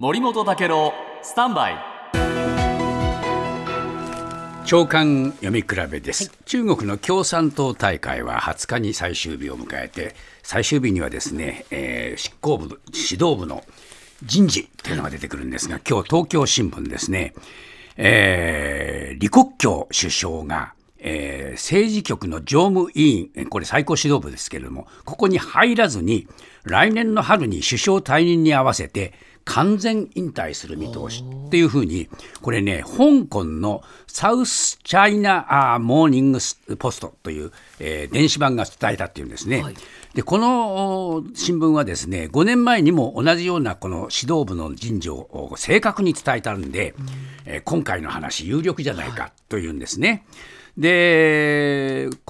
森本武郎スタンバイ。長官読み比べです、中国の共産党大会は20日に最終日を迎えて最終日にはですね、えー執行部指導部の人事というのが出てくるんですが今日東京新聞ですね、えー李克強首相がえー政治局の常務委員、えーこれ最高指導部ですけれども、ここに入らずに、来年の春に首相退任に合わせて、完全引退する見通しっていうふうに、これね、香港のサウスチャイナあーモーニングスポストという、えー電子版が伝えたっていうんですね。でこのお新聞はですね5年前にも同じようなこの指導部の人事をお正確に伝えたんで、えー今回の話有力じゃないかというんですね。で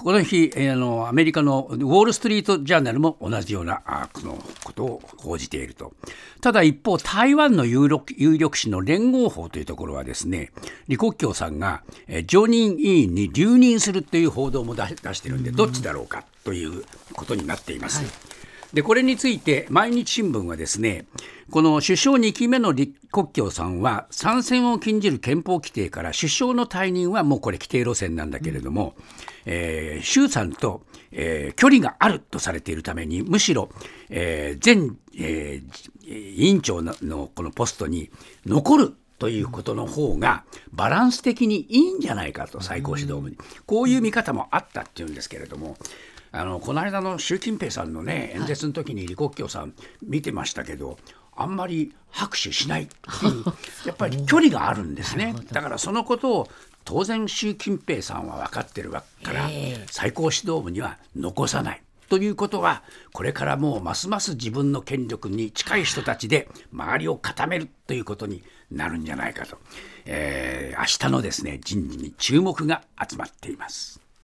この日、えーあのアメリカのウォール・ストリート・ジャーナルも同じようなあこのことを報じていると。ただ一方、台湾の有力有力紙の連合法というところはですね、李克強さんが、えー常任委員に留任するという報道も出出してるんで、どっちだろうかということになっています。でこれについて毎日新聞はですねこの首相2期目の李克強さんは参戦を禁じる憲法規定から首相の退任はもうこれ規定路線なんだけれども、えー習さんと、えー距離があるとされているためにむしろ、えー前、えー委員長ののこのポストに残るということの方がバランス的にいいんじゃないかと最高指導部に。こういう見方もあったっていうんですけれどもあのこの間の習近平さんのね演説の時に李克強さん見てましたけどあんまり拍手しないっていう やっぱり距離があるんですね。だからそのことを当然習近平さんは分かってるわけから最高指導部には残さない。ということはこれからもうますます自分の権力に近い人たちで周りを固めるということになるんじゃないかと、えー明日のですね人事に注目が集まっています。